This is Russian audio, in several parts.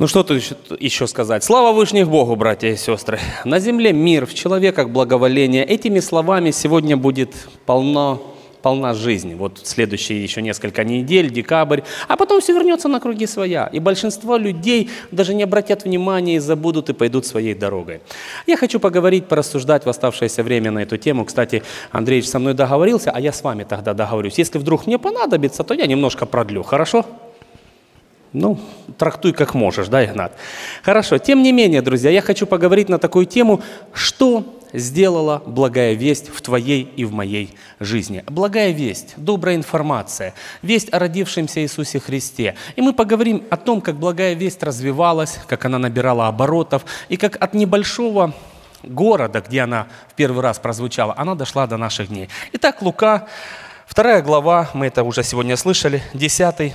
Ну что тут еще, сказать? Слава Вышних Богу, братья и сестры. На земле мир, в человеках благоволение. Этими словами сегодня будет полно, полна жизнь. Вот следующие еще несколько недель, декабрь. А потом все вернется на круги своя. И большинство людей даже не обратят внимания и забудут и пойдут своей дорогой. Я хочу поговорить, порассуждать в оставшееся время на эту тему. Кстати, Андреевич со мной договорился, а я с вами тогда договорюсь. Если вдруг мне понадобится, то я немножко продлю. Хорошо? Ну, трактуй как можешь, да, Игнат? Хорошо. Тем не менее, друзья, я хочу поговорить на такую тему, что сделала благая весть в твоей и в моей жизни. Благая весть, добрая информация, весть о родившемся Иисусе Христе. И мы поговорим о том, как благая весть развивалась, как она набирала оборотов, и как от небольшого города, где она в первый раз прозвучала, она дошла до наших дней. Итак, Лука, вторая глава, мы это уже сегодня слышали, 10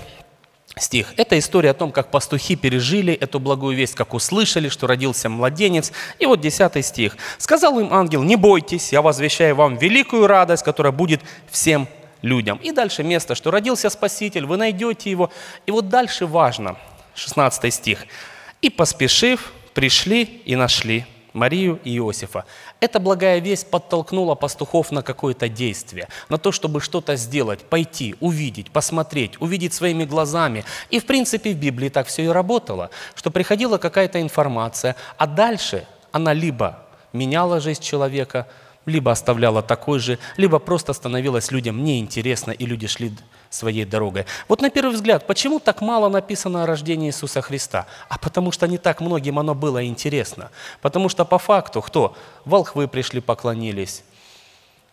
стих. Это история о том, как пастухи пережили эту благую весть, как услышали, что родился младенец. И вот 10 стих. «Сказал им ангел, не бойтесь, я возвещаю вам великую радость, которая будет всем людям». И дальше место, что родился Спаситель, вы найдете его. И вот дальше важно, 16 стих. «И поспешив, пришли и нашли Марию и Иосифа. Эта благая весть подтолкнула пастухов на какое-то действие, на то, чтобы что-то сделать, пойти, увидеть, посмотреть, увидеть своими глазами. И, в принципе, в Библии так все и работало, что приходила какая-то информация, а дальше она либо меняла жизнь человека, либо оставляла такой же, либо просто становилась людям неинтересно, и люди шли своей дорогой. Вот на первый взгляд, почему так мало написано о рождении Иисуса Христа? А потому что не так многим оно было интересно. Потому что по факту кто? Волхвы пришли, поклонились,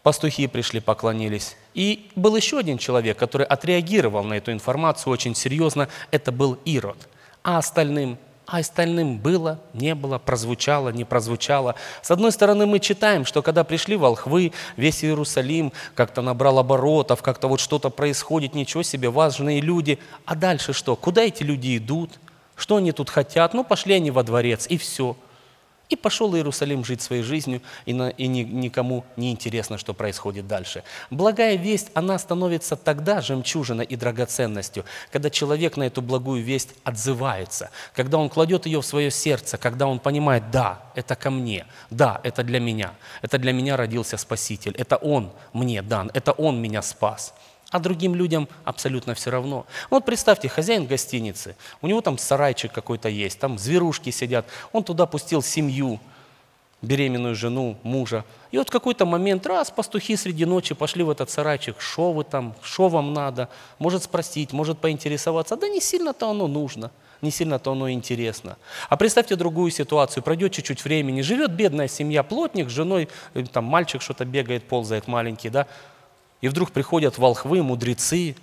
пастухи пришли, поклонились. И был еще один человек, который отреагировал на эту информацию очень серьезно, это был Ирод. А остальным а остальным было, не было, прозвучало, не прозвучало. С одной стороны, мы читаем, что когда пришли волхвы, весь Иерусалим как-то набрал оборотов, как-то вот что-то происходит, ничего себе, важные люди. А дальше что? Куда эти люди идут? Что они тут хотят? Ну, пошли они во дворец, и все – и пошел Иерусалим жить своей жизнью, и, на, и ни, никому не интересно, что происходит дальше. Благая весть, она становится тогда жемчужиной и драгоценностью, когда человек на эту благую весть отзывается, когда он кладет ее в свое сердце, когда он понимает, да, это ко мне, да, это для меня, это для меня родился Спаситель, это Он мне дан, это Он меня спас а другим людям абсолютно все равно. Вот представьте, хозяин гостиницы, у него там сарайчик какой-то есть, там зверушки сидят, он туда пустил семью, беременную жену, мужа. И вот в какой-то момент, раз, пастухи среди ночи пошли в этот сарайчик, что вы там, что вам надо, может спросить, может поинтересоваться. Да не сильно-то оно нужно, не сильно-то оно интересно. А представьте другую ситуацию, пройдет чуть-чуть времени, живет бедная семья, плотник с женой, э, там мальчик что-то бегает, ползает маленький, да, и вдруг приходят волхвы, мудрецы,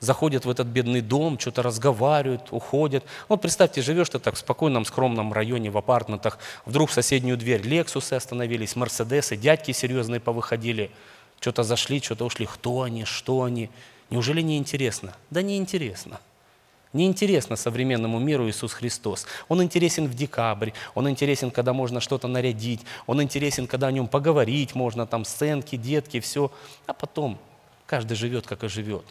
заходят в этот бедный дом, что-то разговаривают, уходят. Вот представьте, живешь ты так в спокойном, скромном районе, в апартментах, вдруг в соседнюю дверь Лексусы остановились, Мерседесы, дядьки серьезные повыходили, что-то зашли, что-то ушли. Кто они, что они? Неужели не интересно? Да не интересно. Не интересно современному миру Иисус Христос. Он интересен в декабрь, он интересен, когда можно что-то нарядить, он интересен, когда о нем поговорить можно, там сценки, детки, все. А потом каждый живет, как и живет.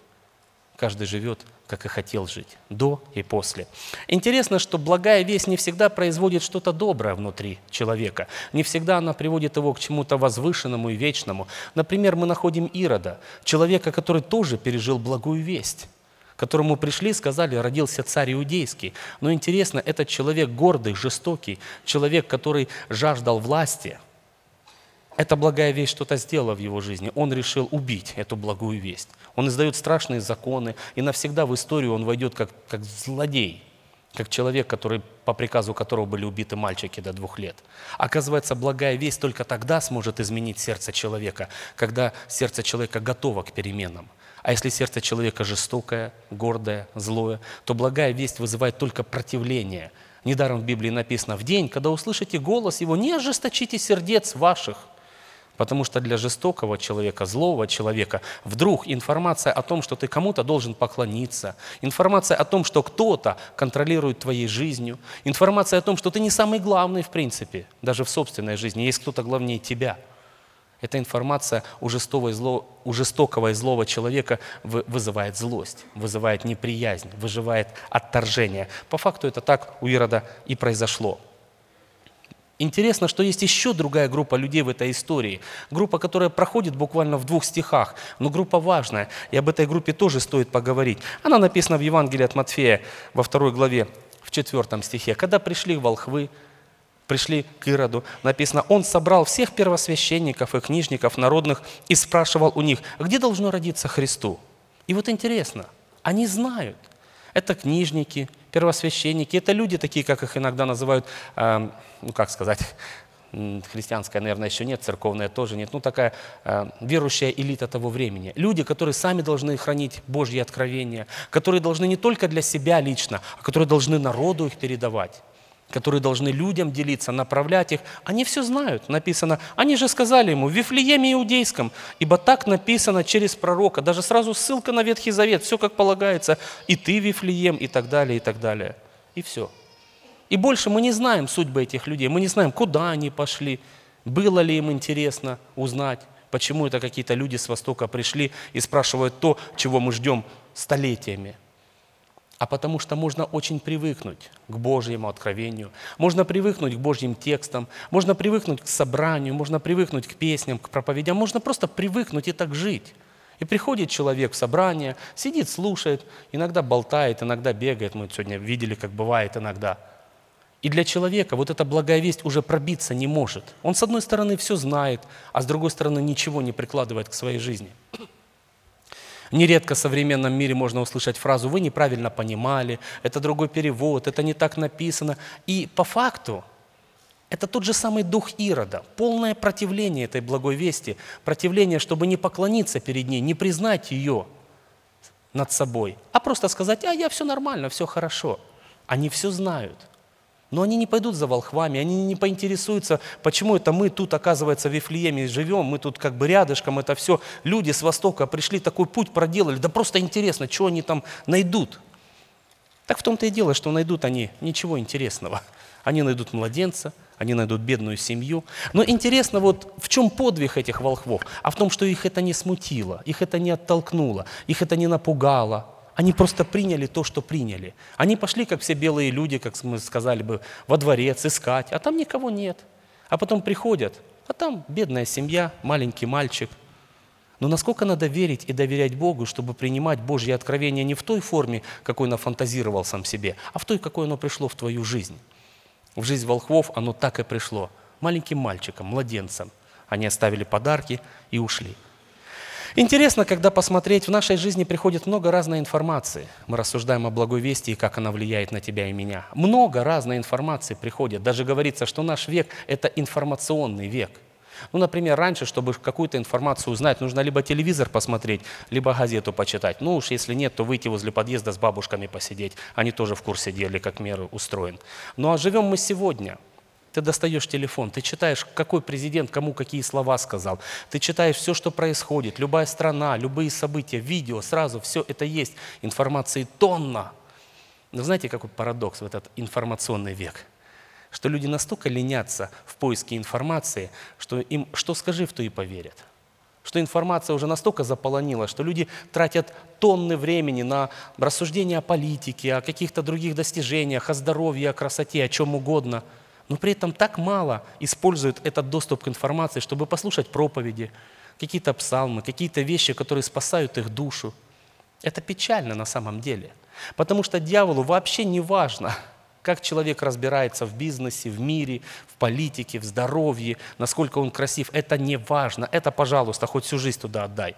Каждый живет, как и хотел жить, до и после. Интересно, что благая весть не всегда производит что-то доброе внутри человека. Не всегда она приводит его к чему-то возвышенному и вечному. Например, мы находим Ирода, человека, который тоже пережил благую весть которому пришли, сказали, родился царь иудейский. Но интересно, этот человек гордый, жестокий, человек, который жаждал власти. Эта благая весть что-то сделала в его жизни. Он решил убить эту благую весть. Он издает страшные законы, и навсегда в историю он войдет как, как злодей, как человек, который, по приказу которого были убиты мальчики до двух лет. Оказывается, благая весть только тогда сможет изменить сердце человека, когда сердце человека готово к переменам. А если сердце человека жестокое, гордое, злое, то благая весть вызывает только противление. Недаром в Библии написано, в день, когда услышите голос его, не ожесточите сердец ваших. Потому что для жестокого человека, злого человека, вдруг информация о том, что ты кому-то должен поклониться, информация о том, что кто-то контролирует твоей жизнью, информация о том, что ты не самый главный в принципе, даже в собственной жизни, есть кто-то главнее тебя – Эта информация у жестокого и, зло, у жестокого и злого человека вызывает злость, вызывает неприязнь, вызывает отторжение. По факту это так у Ирода и произошло. Интересно, что есть еще другая группа людей в этой истории. Группа, которая проходит буквально в двух стихах, но группа важная. И об этой группе тоже стоит поговорить. Она написана в Евангелии от Матфея во второй главе, в четвертом стихе. Когда пришли волхвы, пришли к Ироду, написано, он собрал всех первосвященников и книжников народных и спрашивал у них, где должно родиться Христу. И вот интересно, они знают. Это книжники, первосвященники, это люди такие, как их иногда называют, э, ну как сказать, христианская, наверное, еще нет, церковная тоже нет, ну такая э, верующая элита того времени. Люди, которые сами должны хранить Божьи откровения, которые должны не только для себя лично, а которые должны народу их передавать которые должны людям делиться, направлять их, они все знают, написано. Они же сказали ему в Вифлееме Иудейском, ибо так написано через пророка, даже сразу ссылка на Ветхий Завет, все как полагается, и ты, Вифлеем, и так далее, и так далее. И все. И больше мы не знаем судьбы этих людей, мы не знаем, куда они пошли, было ли им интересно узнать, почему это какие-то люди с Востока пришли и спрашивают то, чего мы ждем столетиями а потому что можно очень привыкнуть к Божьему откровению, можно привыкнуть к Божьим текстам, можно привыкнуть к собранию, можно привыкнуть к песням, к проповедям, можно просто привыкнуть и так жить. И приходит человек в собрание, сидит, слушает, иногда болтает, иногда бегает, мы сегодня видели, как бывает иногда. И для человека вот эта благая весть уже пробиться не может. Он с одной стороны все знает, а с другой стороны ничего не прикладывает к своей жизни. Нередко в современном мире можно услышать фразу «вы неправильно понимали», «это другой перевод», «это не так написано». И по факту это тот же самый дух Ирода, полное противление этой благой вести, противление, чтобы не поклониться перед ней, не признать ее над собой, а просто сказать, а я все нормально, все хорошо. Они все знают. Но они не пойдут за волхвами, они не поинтересуются, почему это мы тут, оказывается, в Вифлееме живем, мы тут как бы рядышком, это все люди с Востока пришли, такой путь проделали, да просто интересно, что они там найдут. Так в том-то и дело, что найдут они ничего интересного. Они найдут младенца, они найдут бедную семью. Но интересно вот в чем подвиг этих волхвов? А в том, что их это не смутило, их это не оттолкнуло, их это не напугало, они просто приняли то, что приняли. Они пошли, как все белые люди, как мы сказали бы, во дворец искать, а там никого нет. А потом приходят, а там бедная семья, маленький мальчик. Но насколько надо верить и доверять Богу, чтобы принимать Божье откровение не в той форме, какой нафантазировал сам себе, а в той, какой оно пришло в твою жизнь. В жизнь волхвов оно так и пришло. Маленьким мальчиком, младенцем. Они оставили подарки и ушли. Интересно, когда посмотреть, в нашей жизни приходит много разной информации. Мы рассуждаем о благой вести и как она влияет на тебя и меня. Много разной информации приходит. Даже говорится, что наш век – это информационный век. Ну, например, раньше, чтобы какую-то информацию узнать, нужно либо телевизор посмотреть, либо газету почитать. Ну уж если нет, то выйти возле подъезда с бабушками посидеть. Они тоже в курсе дела, как мир устроен. Ну а живем мы сегодня – ты достаешь телефон, ты читаешь, какой президент кому какие слова сказал. Ты читаешь все, что происходит, любая страна, любые события, видео, сразу все это есть. Информации тонна. Но знаете, какой парадокс в этот информационный век? Что люди настолько ленятся в поиске информации, что им что скажи, в то и поверят. Что информация уже настолько заполонила, что люди тратят тонны времени на рассуждения о политике, о каких-то других достижениях, о здоровье, о красоте, о чем угодно – но при этом так мало используют этот доступ к информации, чтобы послушать проповеди, какие-то псалмы, какие-то вещи, которые спасают их душу. Это печально на самом деле. Потому что дьяволу вообще не важно, как человек разбирается в бизнесе, в мире, в политике, в здоровье, насколько он красив. Это не важно. Это, пожалуйста, хоть всю жизнь туда отдай.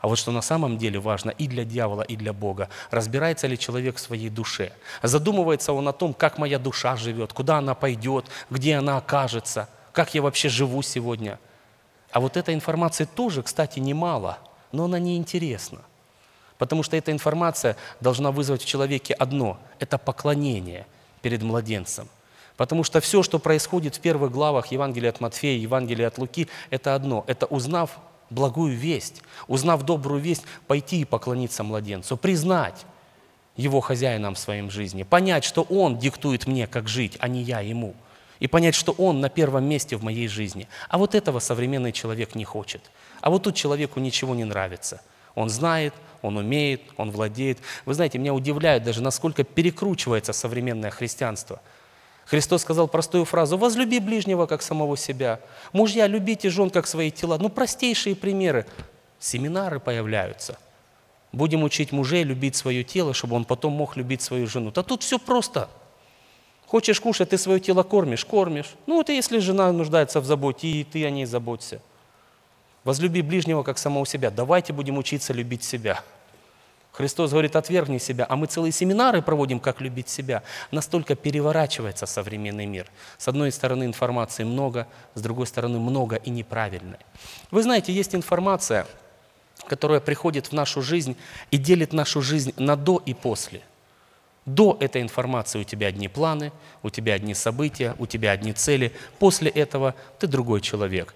А вот что на самом деле важно и для дьявола, и для Бога, разбирается ли человек в своей душе. Задумывается он о том, как моя душа живет, куда она пойдет, где она окажется, как я вообще живу сегодня. А вот этой информации тоже, кстати, немало, но она неинтересна. Потому что эта информация должна вызвать в человеке одно – это поклонение перед младенцем. Потому что все, что происходит в первых главах Евангелия от Матфея, Евангелия от Луки, это одно – это узнав благую весть, узнав добрую весть, пойти и поклониться младенцу, признать его хозяином в своем жизни, понять, что он диктует мне, как жить, а не я ему. и понять, что Он на первом месте в моей жизни. А вот этого современный человек не хочет. А вот тут человеку ничего не нравится. Он знает, он умеет, он владеет. Вы знаете, меня удивляет даже, насколько перекручивается современное христианство. Христос сказал простую фразу «возлюби ближнего, как самого себя». Мужья, любите жен, как свои тела. Ну, простейшие примеры. Семинары появляются. Будем учить мужей любить свое тело, чтобы он потом мог любить свою жену. Да тут все просто – Хочешь кушать, ты свое тело кормишь, кормишь. Ну вот если жена нуждается в заботе, и ты о ней заботься. Возлюби ближнего, как самого себя. Давайте будем учиться любить себя. Христос говорит, отвергни себя, а мы целые семинары проводим, как любить себя. Настолько переворачивается современный мир. С одной стороны информации много, с другой стороны много и неправильной. Вы знаете, есть информация, которая приходит в нашу жизнь и делит нашу жизнь на до и после. До этой информации у тебя одни планы, у тебя одни события, у тебя одни цели. После этого ты другой человек.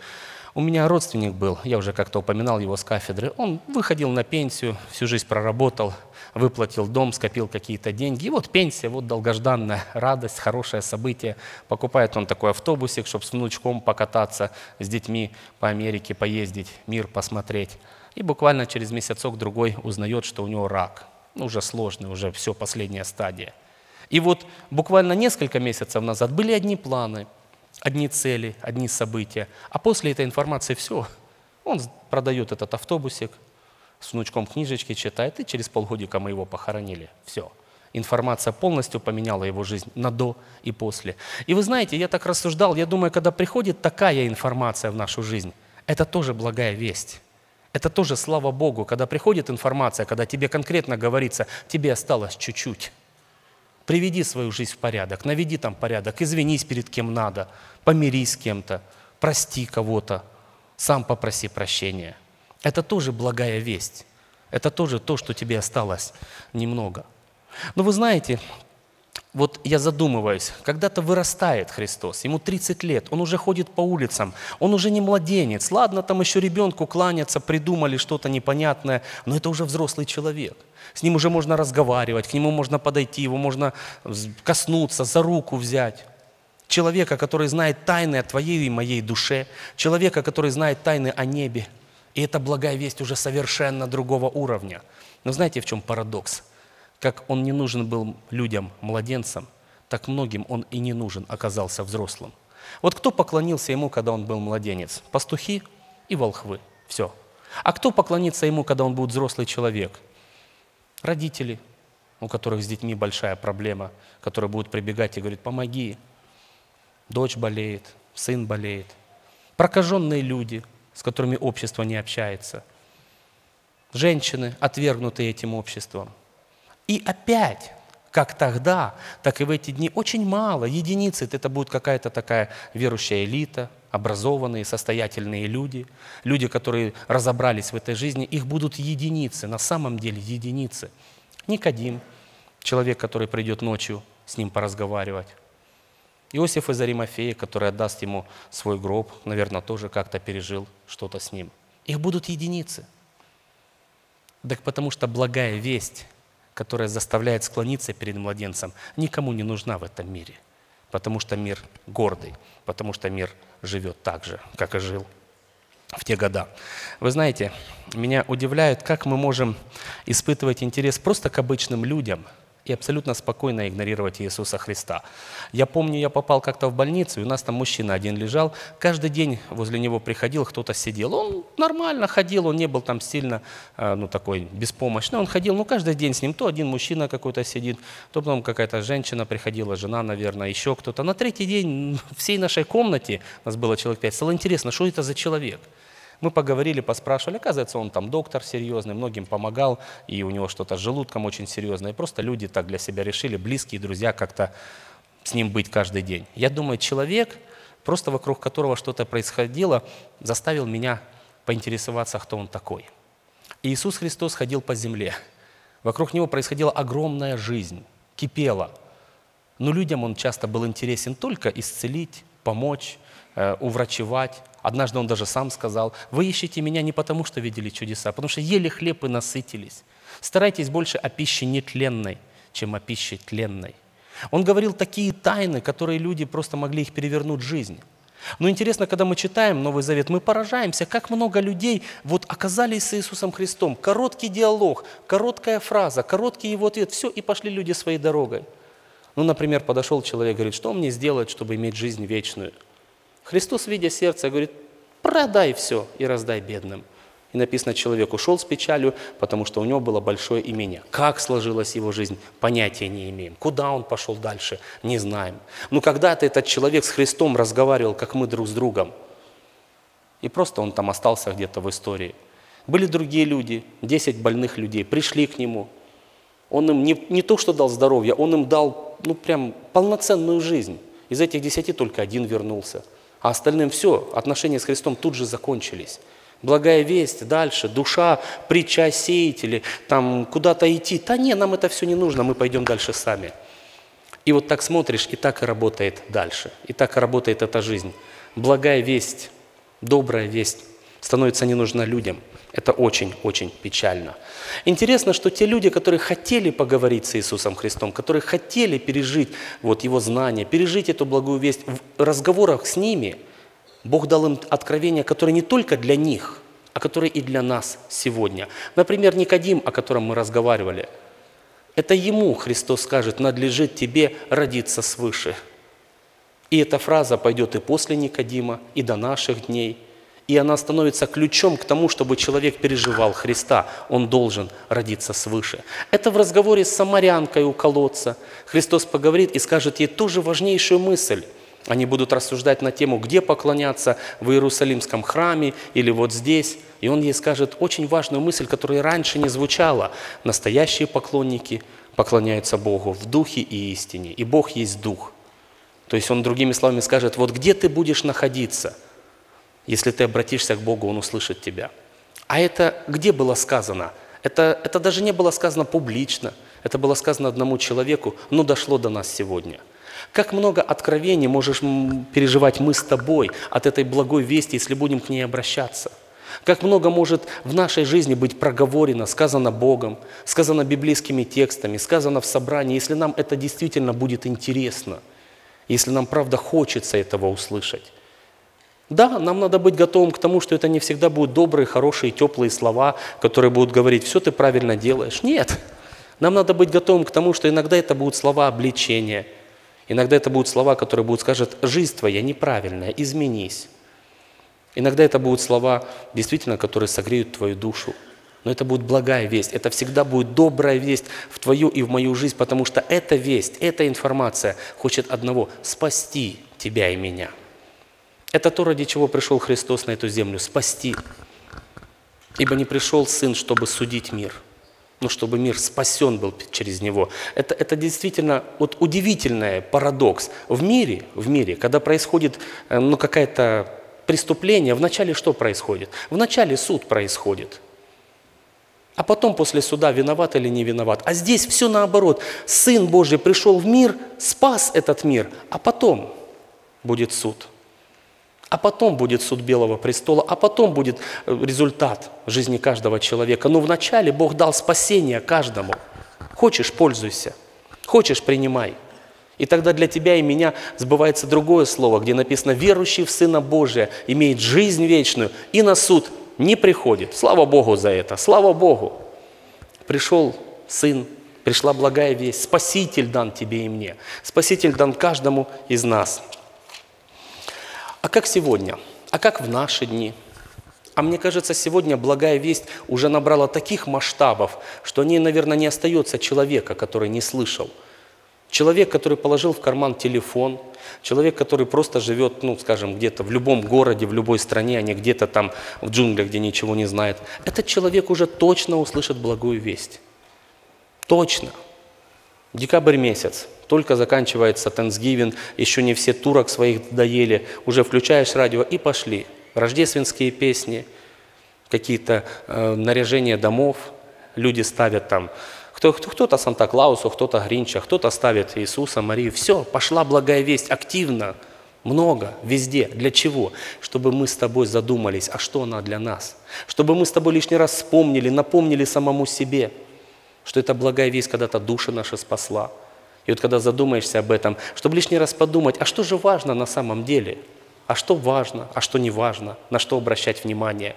У меня родственник был, я уже как-то упоминал его с кафедры. Он выходил на пенсию, всю жизнь проработал, выплатил дом, скопил какие-то деньги. И вот пенсия, вот долгожданная радость, хорошее событие. Покупает он такой автобусик, чтобы с внучком покататься, с детьми по Америке поездить, мир посмотреть. И буквально через месяцок-другой узнает, что у него рак – ну, уже сложный, уже все, последняя стадия. И вот буквально несколько месяцев назад были одни планы, одни цели, одни события, а после этой информации все. Он продает этот автобусик, с внучком книжечки читает, и через полгодика мы его похоронили. Все. Информация полностью поменяла его жизнь на до и после. И вы знаете, я так рассуждал, я думаю, когда приходит такая информация в нашу жизнь, это тоже благая весть. Это тоже слава Богу, когда приходит информация, когда тебе конкретно говорится, тебе осталось чуть-чуть. Приведи свою жизнь в порядок, наведи там порядок, извинись перед кем надо, помирись с кем-то, прости кого-то, сам попроси прощения. Это тоже благая весть. Это тоже то, что тебе осталось немного. Но вы знаете, вот я задумываюсь, когда-то вырастает Христос, ему 30 лет, он уже ходит по улицам, он уже не младенец. Ладно, там еще ребенку кланяться, придумали что-то непонятное, но это уже взрослый человек. С ним уже можно разговаривать, к нему можно подойти, его можно коснуться, за руку взять. Человека, который знает тайны о твоей и моей душе, человека, который знает тайны о небе. И это благая весть уже совершенно другого уровня. Но знаете, в чем парадокс? Как он не нужен был людям, младенцам, так многим он и не нужен оказался взрослым. Вот кто поклонился ему, когда он был младенец? Пастухи и волхвы. Все. А кто поклонится ему, когда он будет взрослый человек? Родители, у которых с детьми большая проблема, которые будут прибегать и говорить, помоги. Дочь болеет, сын болеет. Прокаженные люди, с которыми общество не общается. Женщины, отвергнутые этим обществом – и опять, как тогда, так и в эти дни, очень мало, единицы, это будет какая-то такая верующая элита, образованные, состоятельные люди, люди, которые разобрались в этой жизни, их будут единицы, на самом деле единицы. Никодим, человек, который придет ночью с ним поразговаривать. Иосиф из Аримафея, который отдаст ему свой гроб, наверное, тоже как-то пережил что-то с ним. Их будут единицы. Так потому что благая весть которая заставляет склониться перед младенцем, никому не нужна в этом мире. Потому что мир гордый, потому что мир живет так же, как и жил в те года. Вы знаете, меня удивляет, как мы можем испытывать интерес просто к обычным людям – и абсолютно спокойно игнорировать Иисуса Христа. Я помню, я попал как-то в больницу, и у нас там мужчина один лежал, каждый день возле него приходил, кто-то сидел. Он нормально ходил, он не был там сильно, э, ну, такой беспомощный, он ходил, ну, каждый день с ним то один мужчина какой-то сидит, то потом какая-то женщина приходила, жена, наверное, еще кто-то. На третий день всей нашей комнате, у нас было человек пять, стало интересно, что это за человек – мы поговорили, поспрашивали. Оказывается, он там доктор серьезный, многим помогал, и у него что-то с желудком очень серьезное. И просто люди так для себя решили, близкие друзья, как-то с ним быть каждый день. Я думаю, человек, просто вокруг которого что-то происходило, заставил меня поинтересоваться, кто он такой. Иисус Христос ходил по земле. Вокруг него происходила огромная жизнь, кипела. Но людям он часто был интересен только исцелить, помочь, уврачевать, Однажды он даже сам сказал, вы ищете меня не потому, что видели чудеса, а потому что ели хлеб и насытились. Старайтесь больше о пище нетленной, чем о пище тленной. Он говорил такие тайны, которые люди просто могли их перевернуть жизнь. Но интересно, когда мы читаем Новый Завет, мы поражаемся, как много людей вот оказались с Иисусом Христом. Короткий диалог, короткая фраза, короткий его ответ, все, и пошли люди своей дорогой. Ну, например, подошел человек, говорит, что мне сделать, чтобы иметь жизнь вечную? Христос, видя сердце, говорит, продай все и раздай бедным. И написано, человек ушел с печалью, потому что у него было большое имение. Как сложилась его жизнь, понятия не имеем. Куда он пошел дальше, не знаем. Но когда-то этот человек с Христом разговаривал, как мы друг с другом. И просто он там остался где-то в истории. Были другие люди, 10 больных людей, пришли к нему. Он им не, не то, что дал здоровье, он им дал ну, прям полноценную жизнь. Из этих десяти только один вернулся. А остальным все, отношения с Христом тут же закончились. Благая весть, дальше, душа, притча сеятели, там куда-то идти. Да не, нам это все не нужно, мы пойдем дальше сами. И вот так смотришь, и так и работает дальше. И так и работает эта жизнь. Благая весть, добрая весть становится не нужна людям. Это очень-очень печально. Интересно, что те люди, которые хотели поговорить с Иисусом Христом, которые хотели пережить вот Его знания, пережить эту благую весть, в разговорах с ними – Бог дал им откровения, которые не только для них, а которые и для нас сегодня. Например, Никодим, о котором мы разговаривали. Это ему Христос скажет, надлежит тебе родиться свыше. И эта фраза пойдет и после Никодима, и до наших дней. И она становится ключом к тому, чтобы человек переживал Христа. Он должен родиться свыше. Это в разговоре с самарянкой у колодца. Христос поговорит и скажет ей ту же важнейшую мысль – они будут рассуждать на тему, где поклоняться, в Иерусалимском храме или вот здесь. И он ей скажет очень важную мысль, которая раньше не звучала. Настоящие поклонники поклоняются Богу в духе и истине. И Бог есть дух. То есть он другими словами скажет, вот где ты будешь находиться, если ты обратишься к Богу, Он услышит тебя. А это где было сказано? Это, это даже не было сказано публично, это было сказано одному человеку, но дошло до нас сегодня – как много откровений можешь переживать мы с тобой от этой благой вести, если будем к ней обращаться. Как много может в нашей жизни быть проговорено, сказано Богом, сказано библейскими текстами, сказано в собрании, если нам это действительно будет интересно, если нам правда хочется этого услышать. Да, нам надо быть готовым к тому, что это не всегда будут добрые, хорошие, теплые слова, которые будут говорить, все ты правильно делаешь. Нет, нам надо быть готовым к тому, что иногда это будут слова обличения – Иногда это будут слова, которые будут скажут, жизнь твоя неправильная, изменись. Иногда это будут слова, действительно, которые согреют твою душу. Но это будет благая весть, это всегда будет добрая весть в твою и в мою жизнь, потому что эта весть, эта информация хочет одного – спасти тебя и меня. Это то, ради чего пришел Христос на эту землю – спасти. Ибо не пришел Сын, чтобы судить мир – ну, чтобы мир спасен был через него. Это, это действительно вот удивительный парадокс. В мире, в мире, когда происходит э, ну, какое-то преступление, вначале что происходит? Вначале суд происходит. А потом после суда виноват или не виноват. А здесь все наоборот. Сын Божий пришел в мир, спас этот мир, а потом будет суд – а потом будет суд Белого престола, а потом будет э, результат жизни каждого человека. Но вначале Бог дал спасение каждому. Хочешь – пользуйся, хочешь – принимай. И тогда для тебя и меня сбывается другое слово, где написано «верующий в Сына Божия имеет жизнь вечную и на суд не приходит». Слава Богу за это, слава Богу. Пришел Сын, пришла благая весть, Спаситель дан тебе и мне. Спаситель дан каждому из нас – а как сегодня? А как в наши дни? А мне кажется, сегодня благая весть уже набрала таких масштабов, что о ней, наверное, не остается человека, который не слышал. Человек, который положил в карман телефон, человек, который просто живет, ну, скажем, где-то в любом городе, в любой стране, а не где-то там в джунглях, где ничего не знает, этот человек уже точно услышит благую весть. Точно. Декабрь месяц. Только заканчивается Тhanksgiving, еще не все турок своих доели, уже включаешь радио и пошли. Рождественские песни, какие-то э, наряжения домов, люди ставят там, кто, кто-то Санта-Клаусу, кто-то Гринча, кто-то ставит Иисуса, Марию. Все, пошла благая весть активно, много, везде. Для чего? Чтобы мы с тобой задумались, а что она для нас? Чтобы мы с тобой лишний раз вспомнили, напомнили самому себе, что эта благая весть когда-то души наши спасла – И вот когда задумаешься об этом, чтобы лишний раз подумать, а что же важно на самом деле? А что важно, а что не важно, на что обращать внимание?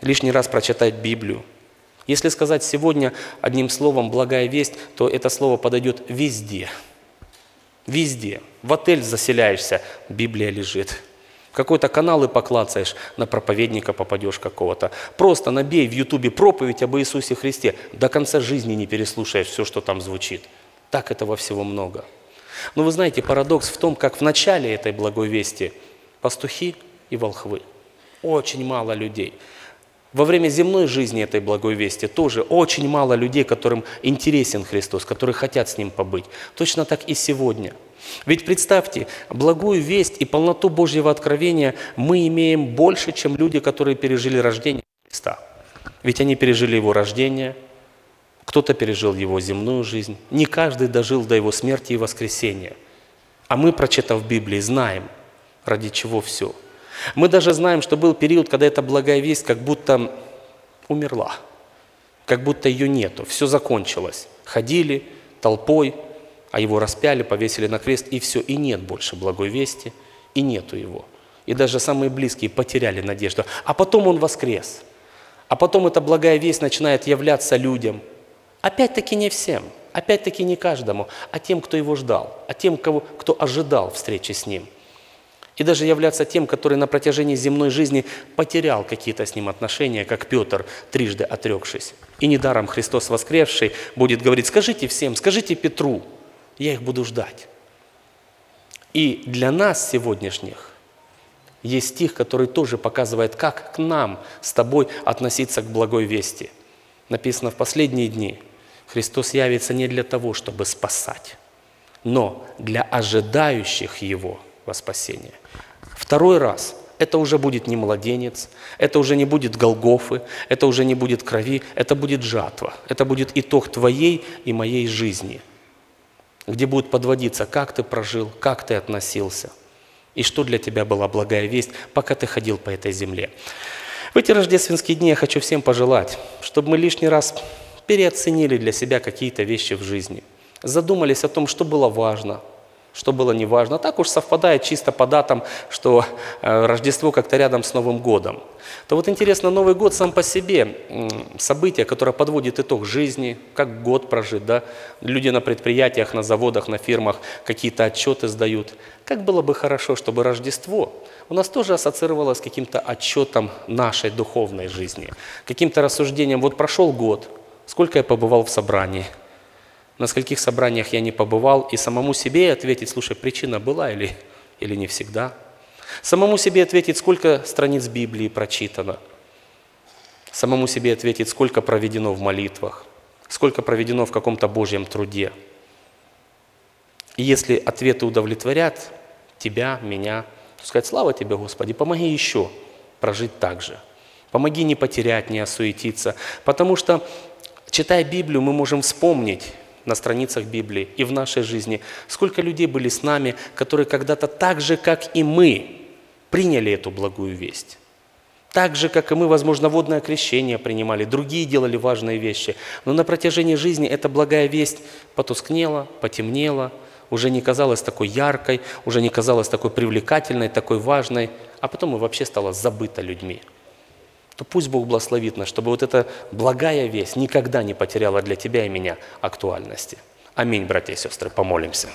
Лишний раз прочитать Библию. Если сказать сегодня одним словом «благая весть», то это слово подойдет везде. Везде. В отель заселяешься, Библия лежит. Какой-то канал и поклацаешь, на проповедника попадешь какого-то. Просто набей в Ютубе проповедь об Иисусе Христе. До конца жизни не переслушаешь все, что там звучит. Так этого всего много. Но вы знаете, парадокс в том, как в начале этой благой вести пастухи и волхвы. Очень мало людей. Во время земной жизни этой благой вести тоже очень мало людей, которым интересен Христос, которые хотят с Ним побыть. Точно так и сегодня. Ведь представьте, благую весть и полноту Божьего откровения мы имеем больше, чем люди, которые пережили рождение Христа. Ведь они пережили Его рождение – кто-то пережил его земную жизнь. Не каждый дожил до его смерти и воскресения. А мы, прочитав Библии, знаем, ради чего все. Мы даже знаем, что был период, когда эта благая весть как будто умерла, как будто ее нету, все закончилось. Ходили толпой, а его распяли, повесили на крест, и все, и нет больше благой вести, и нету его. И даже самые близкие потеряли надежду. А потом он воскрес. А потом эта благая весть начинает являться людям – Опять-таки не всем, опять-таки не каждому, а тем, кто его ждал, а тем, кого, кто ожидал встречи с ним. И даже являться тем, который на протяжении земной жизни потерял какие-то с ним отношения, как Петр, трижды отрекшись. И недаром Христос воскресший будет говорить, скажите всем, скажите Петру, я их буду ждать. И для нас сегодняшних есть стих, который тоже показывает, как к нам с тобой относиться к благой вести. Написано в последние дни – Христос явится не для того, чтобы спасать, но для ожидающих Его во спасение. Второй раз это уже будет не младенец, это уже не будет Голгофы, это уже не будет крови, это будет жатва, это будет итог твоей и моей жизни, где будет подводиться, как ты прожил, как ты относился, и что для тебя была благая весть, пока ты ходил по этой земле. В эти рождественские дни я хочу всем пожелать, чтобы мы лишний раз переоценили для себя какие-то вещи в жизни, задумались о том, что было важно, что было не важно. Так уж совпадает чисто по датам, что э, Рождество как-то рядом с Новым годом. То вот интересно, Новый год сам по себе событие, которое подводит итог жизни, как год прожит, да? люди на предприятиях, на заводах, на фирмах какие-то отчеты сдают. Как было бы хорошо, чтобы Рождество у нас тоже ассоциировалось с каким-то отчетом нашей духовной жизни, каким-то рассуждением, вот прошел год, сколько я побывал в собрании, на скольких собраниях я не побывал, и самому себе ответить, слушай, причина была или, или не всегда. Самому себе ответить, сколько страниц Библии прочитано. Самому себе ответить, сколько проведено в молитвах, сколько проведено в каком-то Божьем труде. И если ответы удовлетворят тебя, меня, то сказать, слава тебе, Господи, помоги еще прожить так же. Помоги не потерять, не осуетиться. Потому что Читая Библию, мы можем вспомнить на страницах Библии и в нашей жизни, сколько людей были с нами, которые когда-то так же, как и мы, приняли эту благую весть. Так же, как и мы, возможно, водное крещение принимали, другие делали важные вещи. Но на протяжении жизни эта благая весть потускнела, потемнела, уже не казалась такой яркой, уже не казалась такой привлекательной, такой важной, а потом и вообще стала забыта людьми то пусть Бог благословит нас, чтобы вот эта благая весть никогда не потеряла для тебя и меня актуальности. Аминь, братья и сестры, помолимся.